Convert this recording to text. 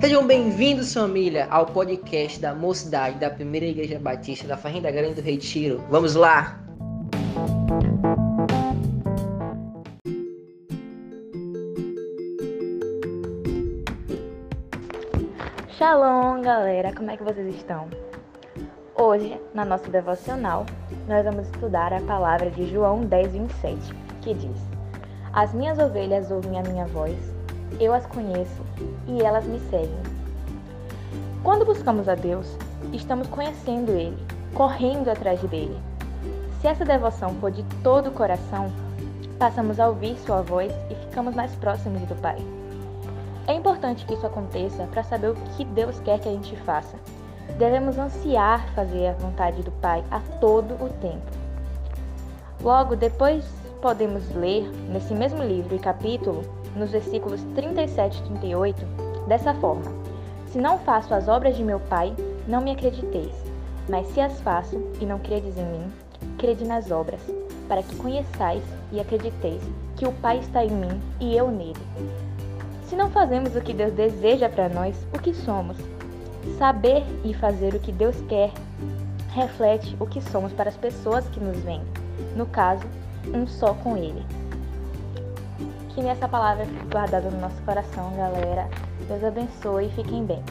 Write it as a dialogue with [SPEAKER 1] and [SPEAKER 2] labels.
[SPEAKER 1] Sejam bem-vindos, família, ao podcast da Mocidade da Primeira Igreja Batista da Fazenda Grande do Retiro. Vamos lá!
[SPEAKER 2] Shalom, galera! Como é que vocês estão? Hoje, na nossa devocional, nós vamos estudar a palavra de João 10, 27, que diz: As minhas ovelhas ouvem a minha voz eu as conheço e elas me seguem. Quando buscamos a Deus, estamos conhecendo Ele, correndo atrás dele. Se essa devoção for de todo o coração, passamos a ouvir Sua voz e ficamos mais próximos do Pai. É importante que isso aconteça para saber o que Deus quer que a gente faça. Devemos ansiar fazer a vontade do Pai a todo o tempo. Logo, depois podemos ler, nesse mesmo livro e capítulo, nos versículos 37 e 38, dessa forma: Se não faço as obras de meu Pai, não me acrediteis, mas se as faço e não credes em mim, crede nas obras, para que conheçais e acrediteis que o Pai está em mim e eu nele. Se não fazemos o que Deus deseja para nós, o que somos? Saber e fazer o que Deus quer reflete o que somos para as pessoas que nos veem, no caso, um só com Ele. Que nessa palavra fique guardada no nosso coração, galera. Deus abençoe e fiquem bem.